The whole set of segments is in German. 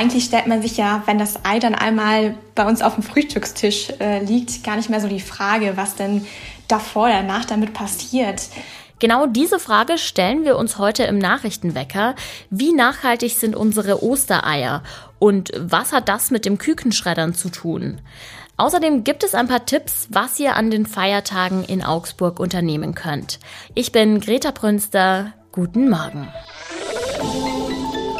eigentlich stellt man sich ja, wenn das Ei dann einmal bei uns auf dem Frühstückstisch äh, liegt, gar nicht mehr so die Frage, was denn davor oder danach damit passiert. Genau diese Frage stellen wir uns heute im Nachrichtenwecker. Wie nachhaltig sind unsere Ostereier? Und was hat das mit dem Kükenschreddern zu tun? Außerdem gibt es ein paar Tipps, was ihr an den Feiertagen in Augsburg unternehmen könnt. Ich bin Greta Brünster. Guten Morgen.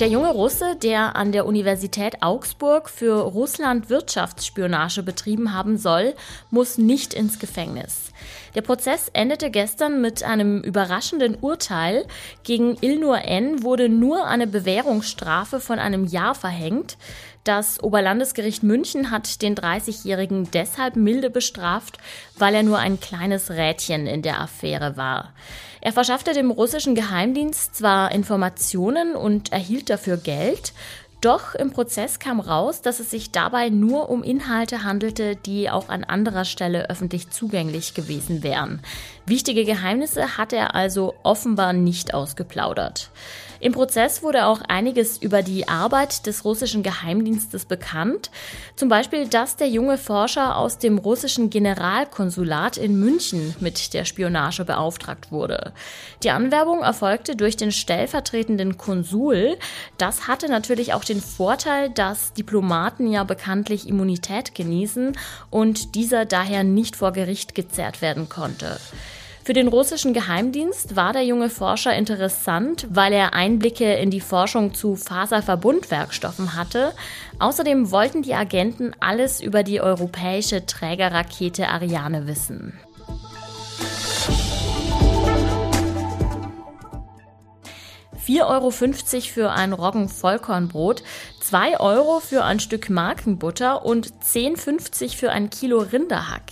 Der junge Russe, der an der Universität Augsburg für Russland Wirtschaftsspionage betrieben haben soll, muss nicht ins Gefängnis. Der Prozess endete gestern mit einem überraschenden Urteil. Gegen Ilnur N wurde nur eine Bewährungsstrafe von einem Jahr verhängt. Das Oberlandesgericht München hat den 30-Jährigen deshalb milde bestraft, weil er nur ein kleines Rädchen in der Affäre war. Er verschaffte dem russischen Geheimdienst zwar Informationen und erhielt dafür Geld, doch im Prozess kam raus, dass es sich dabei nur um Inhalte handelte, die auch an anderer Stelle öffentlich zugänglich gewesen wären. Wichtige Geheimnisse hat er also offenbar nicht ausgeplaudert. Im Prozess wurde auch einiges über die Arbeit des russischen Geheimdienstes bekannt. Zum Beispiel, dass der junge Forscher aus dem russischen Generalkonsulat in München mit der Spionage beauftragt wurde. Die Anwerbung erfolgte durch den stellvertretenden Konsul. Das hatte natürlich auch den Vorteil, dass Diplomaten ja bekanntlich Immunität genießen und dieser daher nicht vor Gericht gezerrt werden konnte. Für den russischen Geheimdienst war der junge Forscher interessant, weil er Einblicke in die Forschung zu Faserverbundwerkstoffen hatte. Außerdem wollten die Agenten alles über die europäische Trägerrakete Ariane wissen. 4,50 Euro für ein Roggen-Vollkornbrot, 2 Euro für ein Stück Markenbutter und 10,50 für ein Kilo Rinderhack.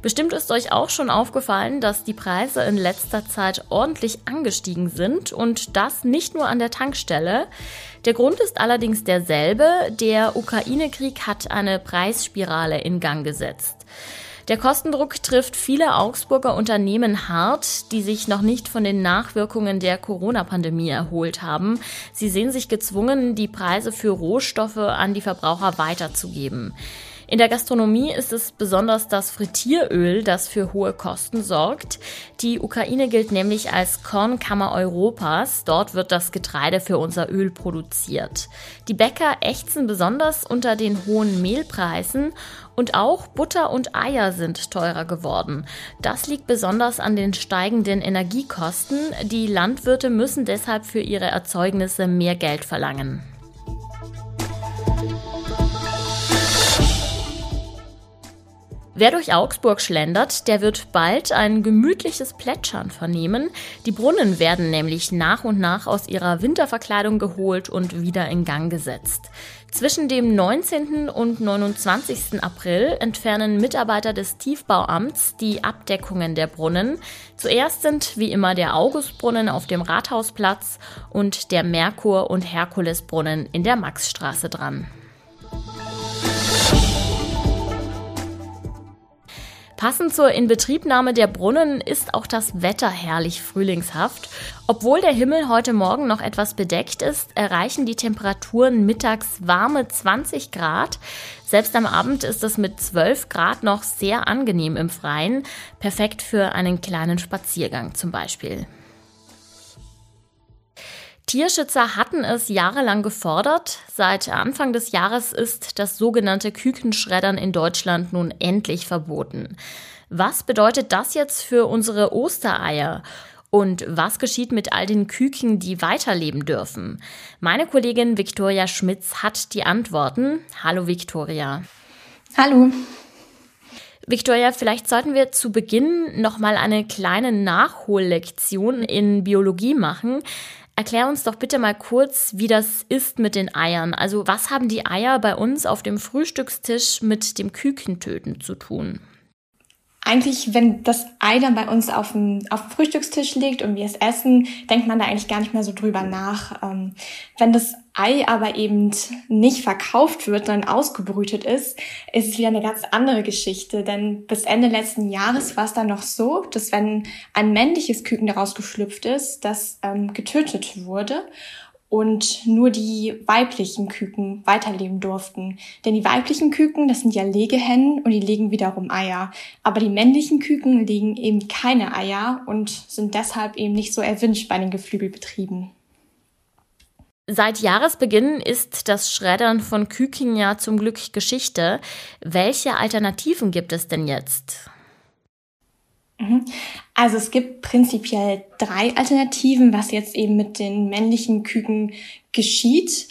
Bestimmt ist euch auch schon aufgefallen, dass die Preise in letzter Zeit ordentlich angestiegen sind und das nicht nur an der Tankstelle. Der Grund ist allerdings derselbe. Der Ukraine-Krieg hat eine Preisspirale in Gang gesetzt. Der Kostendruck trifft viele Augsburger Unternehmen hart, die sich noch nicht von den Nachwirkungen der Corona-Pandemie erholt haben. Sie sehen sich gezwungen, die Preise für Rohstoffe an die Verbraucher weiterzugeben. In der Gastronomie ist es besonders das Frittieröl, das für hohe Kosten sorgt. Die Ukraine gilt nämlich als Kornkammer Europas. Dort wird das Getreide für unser Öl produziert. Die Bäcker ächzen besonders unter den hohen Mehlpreisen und auch Butter und Eier sind teurer geworden. Das liegt besonders an den steigenden Energiekosten. Die Landwirte müssen deshalb für ihre Erzeugnisse mehr Geld verlangen. Wer durch Augsburg schlendert, der wird bald ein gemütliches Plätschern vernehmen. Die Brunnen werden nämlich nach und nach aus ihrer Winterverkleidung geholt und wieder in Gang gesetzt. Zwischen dem 19. und 29. April entfernen Mitarbeiter des Tiefbauamts die Abdeckungen der Brunnen. Zuerst sind wie immer der Augustbrunnen auf dem Rathausplatz und der Merkur- und Herkulesbrunnen in der Maxstraße dran. Passend zur Inbetriebnahme der Brunnen ist auch das Wetter herrlich frühlingshaft. Obwohl der Himmel heute Morgen noch etwas bedeckt ist, erreichen die Temperaturen mittags warme 20 Grad. Selbst am Abend ist es mit 12 Grad noch sehr angenehm im Freien, perfekt für einen kleinen Spaziergang zum Beispiel. Tierschützer hatten es jahrelang gefordert. Seit Anfang des Jahres ist das sogenannte Kükenschreddern in Deutschland nun endlich verboten. Was bedeutet das jetzt für unsere Ostereier? Und was geschieht mit all den Küken, die weiterleben dürfen? Meine Kollegin Viktoria Schmitz hat die Antworten. Hallo Viktoria. Hallo. Victoria, vielleicht sollten wir zu Beginn noch mal eine kleine Nachhollektion in Biologie machen. Erklär uns doch bitte mal kurz, wie das ist mit den Eiern. Also was haben die Eier bei uns auf dem Frühstückstisch mit dem Kükentöten zu tun? eigentlich, wenn das Ei dann bei uns auf dem, auf dem Frühstückstisch liegt und wir es essen, denkt man da eigentlich gar nicht mehr so drüber nach. Ähm, wenn das Ei aber eben nicht verkauft wird, sondern ausgebrütet ist, ist es wieder eine ganz andere Geschichte. Denn bis Ende letzten Jahres war es dann noch so, dass wenn ein männliches Küken daraus geschlüpft ist, das ähm, getötet wurde und nur die weiblichen Küken weiterleben durften. Denn die weiblichen Küken, das sind ja Legehennen und die legen wiederum Eier. Aber die männlichen Küken legen eben keine Eier und sind deshalb eben nicht so erwünscht bei den Geflügelbetrieben. Seit Jahresbeginn ist das Schreddern von Küken ja zum Glück Geschichte. Welche Alternativen gibt es denn jetzt? Mhm. Also es gibt prinzipiell drei Alternativen, was jetzt eben mit den männlichen Küken geschieht.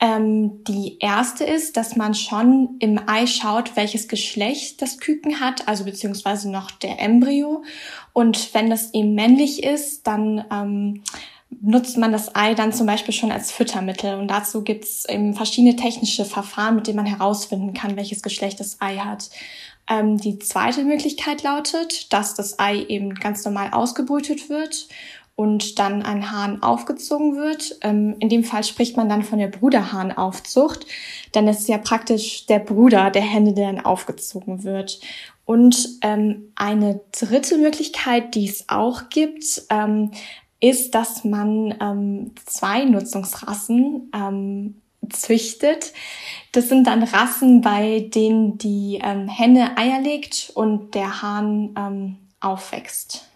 Ähm, die erste ist, dass man schon im Ei schaut, welches Geschlecht das Küken hat, also beziehungsweise noch der Embryo. Und wenn das eben männlich ist, dann ähm, nutzt man das Ei dann zum Beispiel schon als Füttermittel. Und dazu gibt es eben verschiedene technische Verfahren, mit denen man herausfinden kann, welches Geschlecht das Ei hat. Ähm, die zweite Möglichkeit lautet, dass das Ei eben ganz normal ausgebrütet wird und dann ein Hahn aufgezogen wird. Ähm, in dem Fall spricht man dann von der Bruderhahnaufzucht, denn es ist ja praktisch der Bruder der Henne, der dann aufgezogen wird. Und ähm, eine dritte Möglichkeit, die es auch gibt, ähm, ist, dass man ähm, zwei Nutzungsrassen ähm, züchtet. Das sind dann Rassen, bei denen die ähm, Henne Eier legt und der Hahn ähm, aufwächst.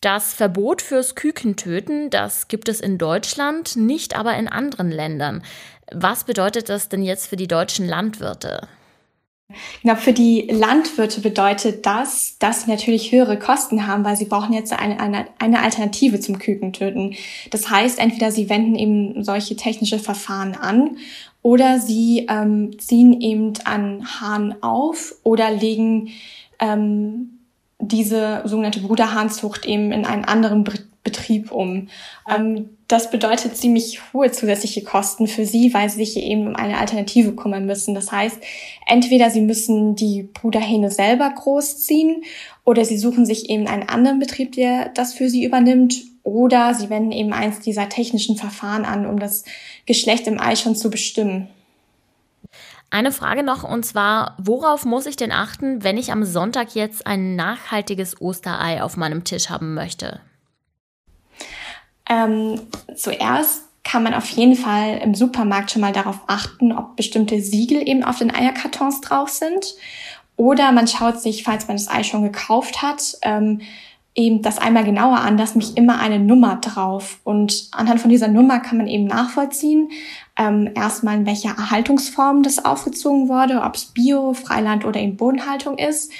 Das Verbot fürs Kükentöten, das gibt es in Deutschland, nicht aber in anderen Ländern. Was bedeutet das denn jetzt für die deutschen Landwirte? Genau, für die Landwirte bedeutet das, dass sie natürlich höhere Kosten haben, weil sie brauchen jetzt eine, eine, eine Alternative zum Kükentöten. Das heißt, entweder sie wenden eben solche technische Verfahren an oder sie ähm, ziehen eben an Hahn auf oder legen ähm, diese sogenannte Bruderhahnzucht eben in einen anderen Betrieb um. Ähm, das bedeutet ziemlich hohe zusätzliche Kosten für sie, weil sie sich eben um eine Alternative kümmern müssen. Das heißt, entweder sie müssen die Bruderhähne selber großziehen oder sie suchen sich eben einen anderen Betrieb, der das für sie übernimmt oder sie wenden eben eins dieser technischen Verfahren an, um das Geschlecht im Ei schon zu bestimmen. Eine Frage noch und zwar, worauf muss ich denn achten, wenn ich am Sonntag jetzt ein nachhaltiges Osterei auf meinem Tisch haben möchte? Ähm, zuerst kann man auf jeden Fall im Supermarkt schon mal darauf achten, ob bestimmte Siegel eben auf den Eierkartons drauf sind. Oder man schaut sich, falls man das Ei schon gekauft hat, ähm, eben das einmal genauer an, dass mich immer eine Nummer drauf. Und anhand von dieser Nummer kann man eben nachvollziehen, ähm, erstmal in welcher Erhaltungsform das aufgezogen wurde, ob es Bio, Freiland oder eben Bodenhaltung ist.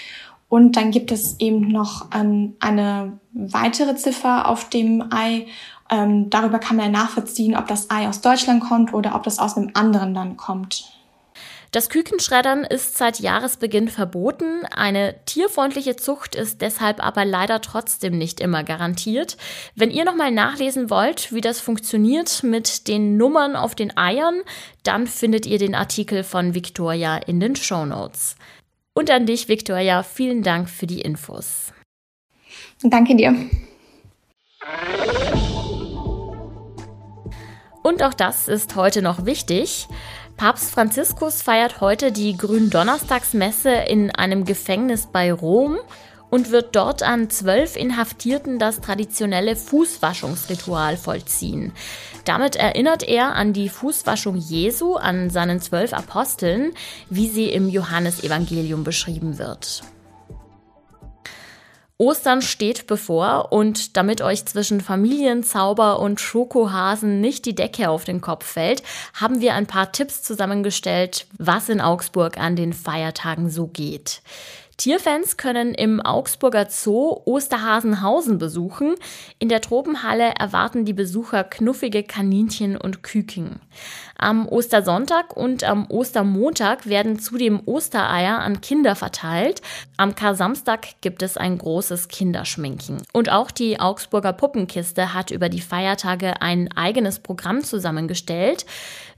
Und dann gibt es eben noch ähm, eine weitere Ziffer auf dem Ei ähm, darüber kann man nachvollziehen, ob das Ei aus Deutschland kommt oder ob das aus einem anderen Land kommt. Das Kükenschreddern ist seit Jahresbeginn verboten. Eine tierfreundliche Zucht ist deshalb aber leider trotzdem nicht immer garantiert. Wenn ihr nochmal nachlesen wollt, wie das funktioniert mit den Nummern auf den Eiern, dann findet ihr den Artikel von Victoria in den Show Notes. Und an dich, Victoria, vielen Dank für die Infos. Danke dir. Und auch das ist heute noch wichtig. Papst Franziskus feiert heute die Gründonnerstagsmesse in einem Gefängnis bei Rom und wird dort an zwölf Inhaftierten das traditionelle Fußwaschungsritual vollziehen. Damit erinnert er an die Fußwaschung Jesu, an seinen zwölf Aposteln, wie sie im Johannesevangelium beschrieben wird. Ostern steht bevor und damit euch zwischen Familienzauber und Schokohasen nicht die Decke auf den Kopf fällt, haben wir ein paar Tipps zusammengestellt, was in Augsburg an den Feiertagen so geht. Tierfans können im Augsburger Zoo Osterhasenhausen besuchen. In der Tropenhalle erwarten die Besucher knuffige Kaninchen und Küken. Am Ostersonntag und am Ostermontag werden zudem Ostereier an Kinder verteilt. Am Kar-Samstag gibt es ein großes Kinderschminken. Und auch die Augsburger Puppenkiste hat über die Feiertage ein eigenes Programm zusammengestellt.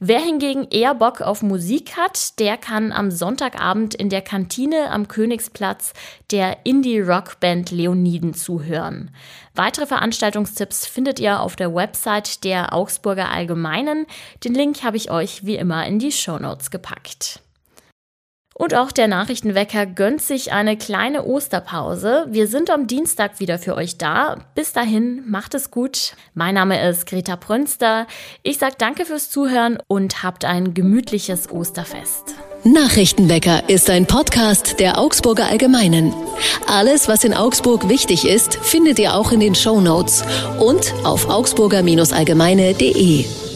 Wer hingegen eher Bock auf Musik hat, der kann am Sonntagabend in der Kantine am Königsplatz der Indie-Rock-Band Leoniden zuhören. Weitere Veranstaltungstipps findet ihr auf der Website der Augsburger Allgemeinen. Den Link habe ich euch wie immer in die Show Notes gepackt. Und auch der Nachrichtenwecker gönnt sich eine kleine Osterpause. Wir sind am Dienstag wieder für euch da. Bis dahin, macht es gut. Mein Name ist Greta Prünster. Ich sage danke fürs Zuhören und habt ein gemütliches Osterfest. Nachrichtenwecker ist ein Podcast der Augsburger Allgemeinen. Alles, was in Augsburg wichtig ist, findet ihr auch in den Show Notes und auf augsburger-allgemeine.de.